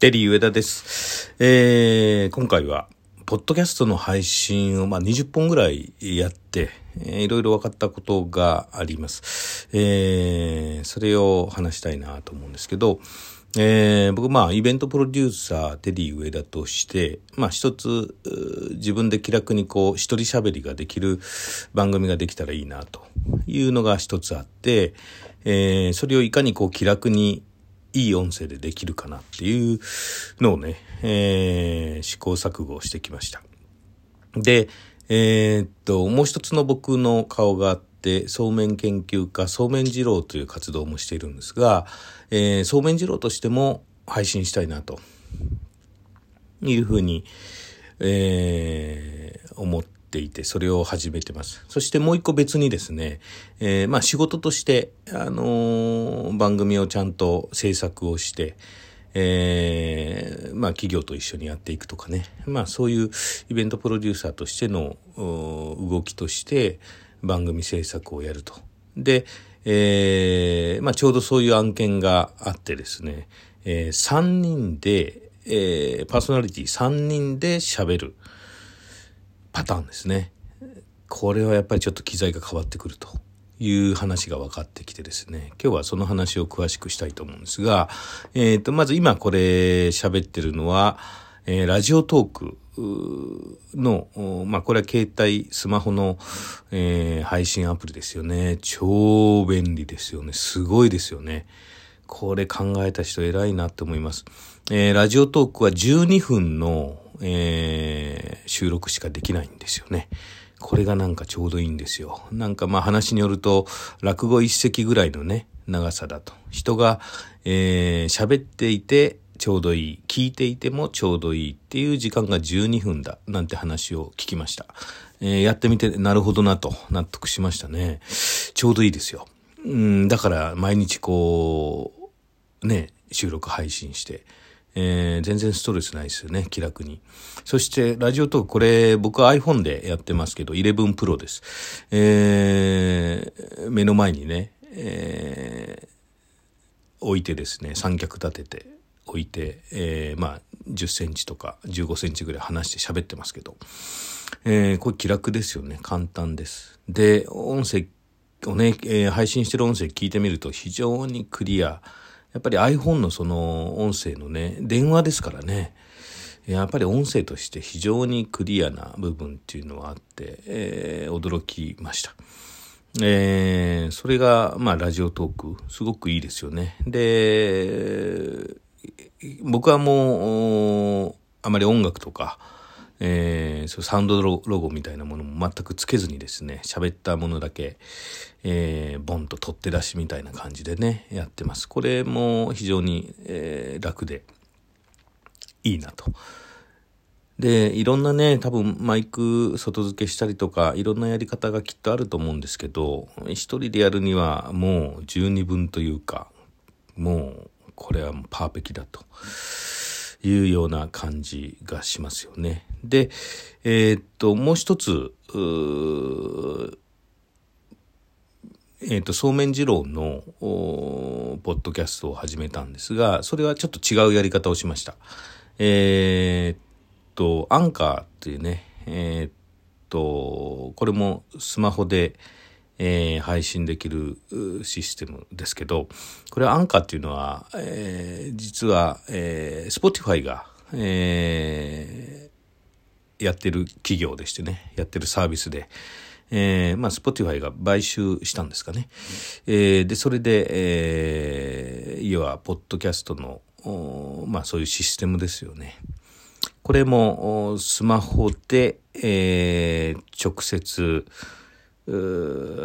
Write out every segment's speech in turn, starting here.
テリー上田です。えー、今回は、ポッドキャストの配信を、まあ、20本ぐらいやって、えー、いろいろ分かったことがあります。えー、それを話したいなと思うんですけど、えー、僕、まあ、イベントプロデューサー、テリー上田として、まあ、一つ、自分で気楽にこう、一人喋りができる番組ができたらいいな、というのが一つあって、えー、それをいかにこう、気楽にいい音声でできるかなっていうのをね、えー、試行錯誤してきました。で、えー、っと、もう一つの僕の顔があって、そうめん研究家、そうめん二郎という活動もしているんですが、えー、そうめん二郎としても配信したいなというふうに、えー、思ってていて、それを始めてます。そしてもう一個別にですね、えー、まあ仕事として、あのー、番組をちゃんと制作をして、えー、まあ企業と一緒にやっていくとかね、まあそういうイベントプロデューサーとしての動きとして番組制作をやると。で、えー、まあちょうどそういう案件があってですね、えー、3人で、えー、パーソナリティ3人で喋る。パターンですね。これはやっぱりちょっと機材が変わってくるという話が分かってきてですね、今日はその話を詳しくしたいと思うんですが、え、ー、と、まず今これ喋ってるのは、えー、ラジオトークの、まあ、これは携帯、スマホの、えー、配信アプリですよね。超便利ですよね。すごいですよね。これ考えた人偉いなって思います。えー、ラジオトークは12分のえー、収録しかできないんですよね。これがなんかちょうどいいんですよ。なんかまあ話によると、落語一席ぐらいのね、長さだと。人が、えー、喋っていてちょうどいい。聞いていてもちょうどいいっていう時間が12分だ。なんて話を聞きました。えー、やってみて、なるほどなと納得しましたね。ちょうどいいですよ。うん、だから毎日こう、ね、収録配信して、えー、全然ストレスないですよね、気楽に。そして、ラジオトーク、これ、僕は iPhone でやってますけど、11 Pro です。えー、目の前にね、えー、置いてですね、三脚立てて置いて、えー、まあ、10センチとか15センチぐらい離して喋ってますけど、えー、これ気楽ですよね。簡単です。で、音声をね、えー、配信してる音声聞いてみると非常にクリア。やっぱり iPhone のその音声のね、電話ですからね、やっぱり音声として非常にクリアな部分っていうのはあって、えー、驚きました。えー、それが、まあ、ラジオトーク、すごくいいですよね。で、僕はもう、あまり音楽とか、えー、そうサウンドロゴみたいなものも全くつけずにですね、喋ったものだけ、えー、ボンと取って出しみたいな感じでね、やってます。これも非常に、えー、楽でいいなと。で、いろんなね、多分マイク外付けしたりとか、いろんなやり方がきっとあると思うんですけど、一人でやるにはもう十二分というか、もうこれはパーフェキだと。いうような感じがしますよね。で、えー、っと、もう一つ、えっ、と、そうめん二郎の、ポッドキャストを始めたんですが、それはちょっと違うやり方をしました。えっと、アンカーっていうね、えっと、これもスマホで、えー、配信できるシステムですけど、これアンカーっていうのは、えー、実は、えー、Spotify が、えー、やってる企業でしてね、やってるサービスで、えー、まあ、Spotify が買収したんですかね。えー、で、それで、えー、要は、ポッドキャストの、まあ、そういうシステムですよね。これも、スマホで、えー、直接、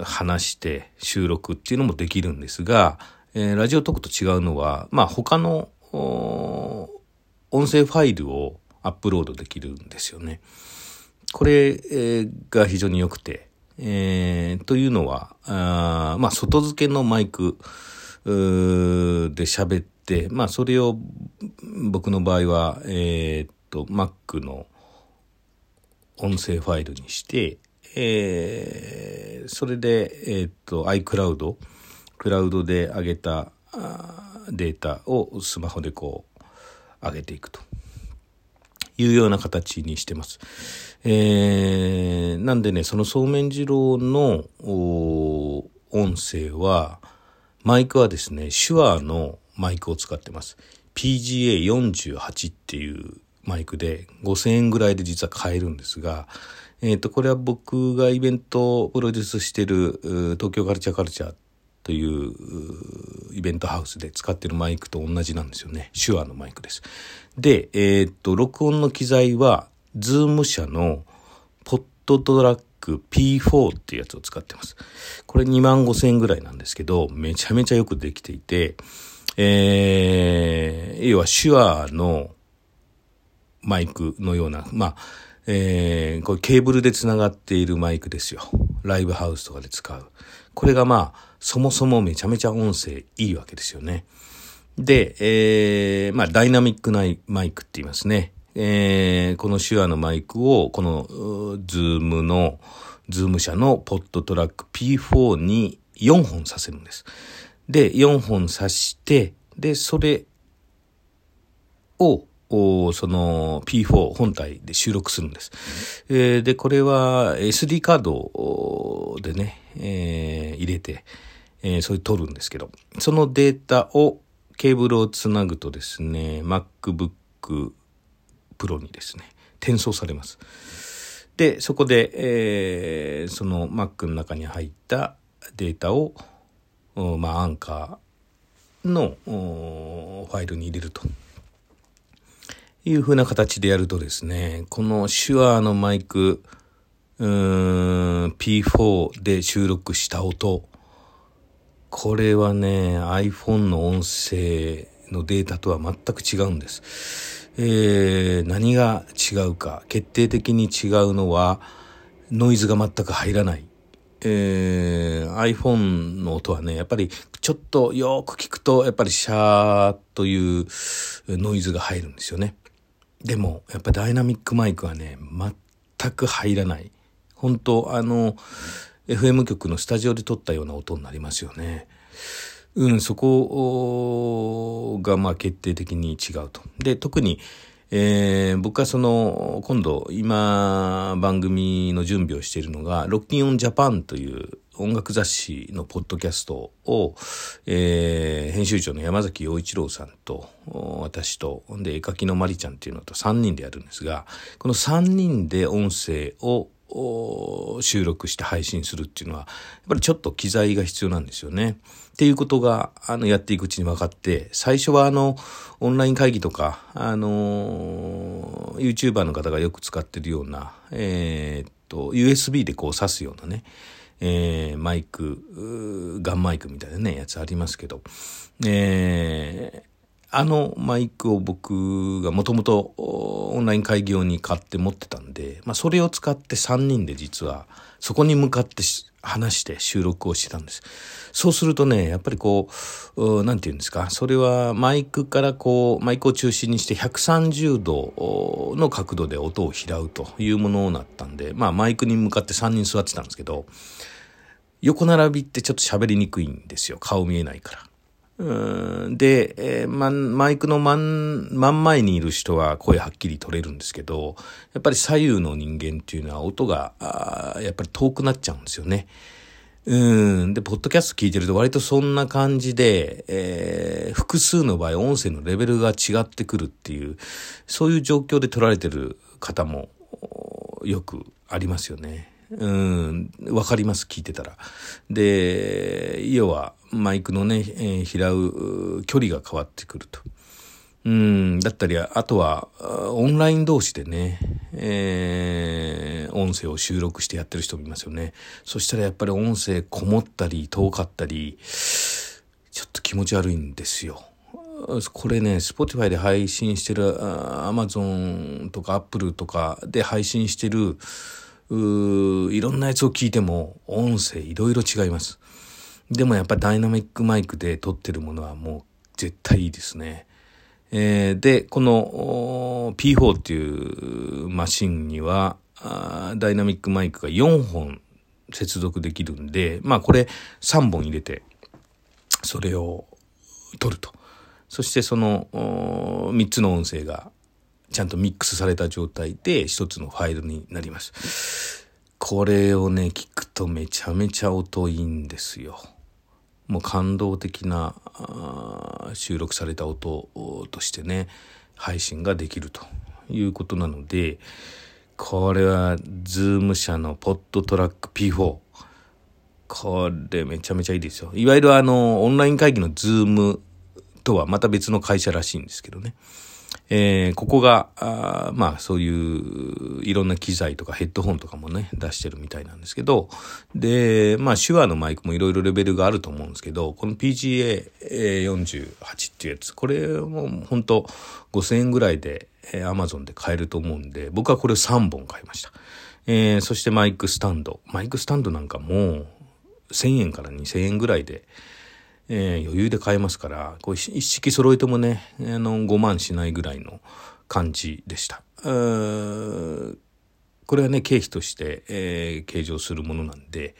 話して収録っていうのもできるんですが、えー、ラジオトークと違うのは、まあ他の音声ファイルをアップロードできるんですよね。これ、えー、が非常に良くて、えー、というのは、あまあ外付けのマイクで喋って、まあそれを僕の場合は、えー、っと、Mac の音声ファイルにして、えー、それで、えー、っと、iCloud、クラウドで上げたデータをスマホでこう、上げていくと。いうような形にしてます。えー、なんでね、そのそうめん二郎の音声は、マイクはですね、手話のマイクを使ってます。PGA48 っていうマイクで5000円ぐらいで実は買えるんですが、えっ、ー、と、これは僕がイベントをプロデュースしてる東京カルチャーカルチャーというイベントハウスで使ってるマイクと同じなんですよね。 SHURE のマイクです。で、えー、っと、録音の機材は、ズーム社のポットトラック P4 っていうやつを使ってます。これ2万5千円ぐらいなんですけど、めちゃめちゃよくできていて、えー、要は SHURE のマイクのような、まあ、えー、これケーブルで繋がっているマイクですよ。ライブハウスとかで使う。これがまあ、そもそもめちゃめちゃ音声いいわけですよね。で、えー、まあ、ダイナミックなマイクって言いますね。えー、この SHURE のマイクを、この、ズームの、ズーム社のポットトラック P4 に4本させるんです。で、4本さして、で、それを、をその P4 本体で収録するんです。えー、で、これは SD カードでね、えー、入れて、えー、それ取るんですけど、そのデータをケーブルをつなぐとですね、MacBook Pro にですね、転送されます。で、そこで、えー、その Mac の中に入ったデータを、まあ、アンカーのファイルに入れると。いう風な形でやるとですね、この手話のマイク、うーん、P4 で収録した音、これはね、iPhone の音声のデータとは全く違うんです。えー、何が違うか、決定的に違うのは、ノイズが全く入らない。えー、iPhone の音はね、やっぱりちょっとよく聞くと、やっぱりシャーというノイズが入るんですよね。でも、やっぱダイナミックマイクはね、全く入らない。本当あの、FM 局のスタジオで撮ったような音になりますよね。うん、そこが、まあ、決定的に違うと。で、特に、えー、僕はその、今度、今、番組の準備をしているのが、ロッキンオンジャパンという音楽雑誌のポッドキャストを、えー、編集長の山崎陽一郎さんと、私と、で、絵描きのまりちゃんっていうのと3人でやるんですが、この3人で音声を収録して配信するっていうのは、やっぱりちょっと機材が必要なんですよね。っていうことが、あの、やっていくうちに分かって、最初はあの、オンライン会議とか、あの、YouTuber の方がよく使ってるような、えー、っと、USB でこう挿すようなね、えー、マイク、ガンマイクみたいなね、やつありますけど、えー、あのマイクを僕がもともとオンライン会議用に買って持ってたんで、まあそれを使って3人で実はそこに向かって話して収録をしてたんです。そうするとね、やっぱりこう、なんて言うんですか、それはマイクからこう、マイクを中心にして130度の角度で音を拾うというものになったんで、まあマイクに向かって3人座ってたんですけど、横並びってちょっと喋りにくいんですよ。顔見えないから。で、えー、ま、マイクの真ん、真ん前にいる人は声はっきり取れるんですけど、やっぱり左右の人間っていうのは音が、あやっぱり遠くなっちゃうんですよね。うん。で、ポッドキャスト聞いてると割とそんな感じで、えー、複数の場合音声のレベルが違ってくるっていう、そういう状況で撮られてる方もよくありますよね。うん、わかります、聞いてたら。で、要は、マイクのね、えー、拾う距離が変わってくると。うん、だったり、あとは、オンライン同士でね、えー、音声を収録してやってる人もいますよね。そしたらやっぱり音声こもったり、遠かったり、ちょっと気持ち悪いんですよ。これね、Spotify で配信してる、Amazon とか Apple とかで配信してる、ういろんなやつを聞いても音声いろいろ違います。でもやっぱダイナミックマイクで撮ってるものはもう絶対いいですね。えー、で、この P4 っていうマシンにはダイナミックマイクが4本接続できるんで、まあこれ3本入れてそれを撮ると。そしてその3つの音声がちゃんとミックスされた状態で一つのファイルになります。これをね、聞くとめちゃめちゃ音いいんですよ。もう感動的な収録された音としてね、配信ができるということなので、これはズーム社のポッドトラック P4。これめちゃめちゃいいですよ。いわゆるあの、オンライン会議の Zoomとはまた別の会社らしいんですけどね。えー、ここが、あまあそういういろんな機材とかヘッドホンとかもね、出してるみたいなんですけど、で、まあ手話のマイクもいろいろレベルがあると思うんですけど、この PGA48 っていうやつ、これも本当5000円ぐらいで、えー、Amazon で買えると思うんで、僕はこれ3本買いました。えー、そしてマイクスタンド。マイクスタンドなんかも1000円から2000円ぐらいで、えー、余裕で買えますから、こう一式揃えてもね、あの、5万しないぐらいの感じでした。これはね、経費として、えー、計上するものなんで、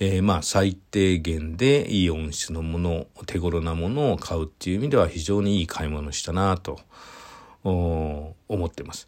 えー、まあ、最低限でいい音質のもの、手頃なものを買うっていう意味では非常にいい買い物したなと思ってます。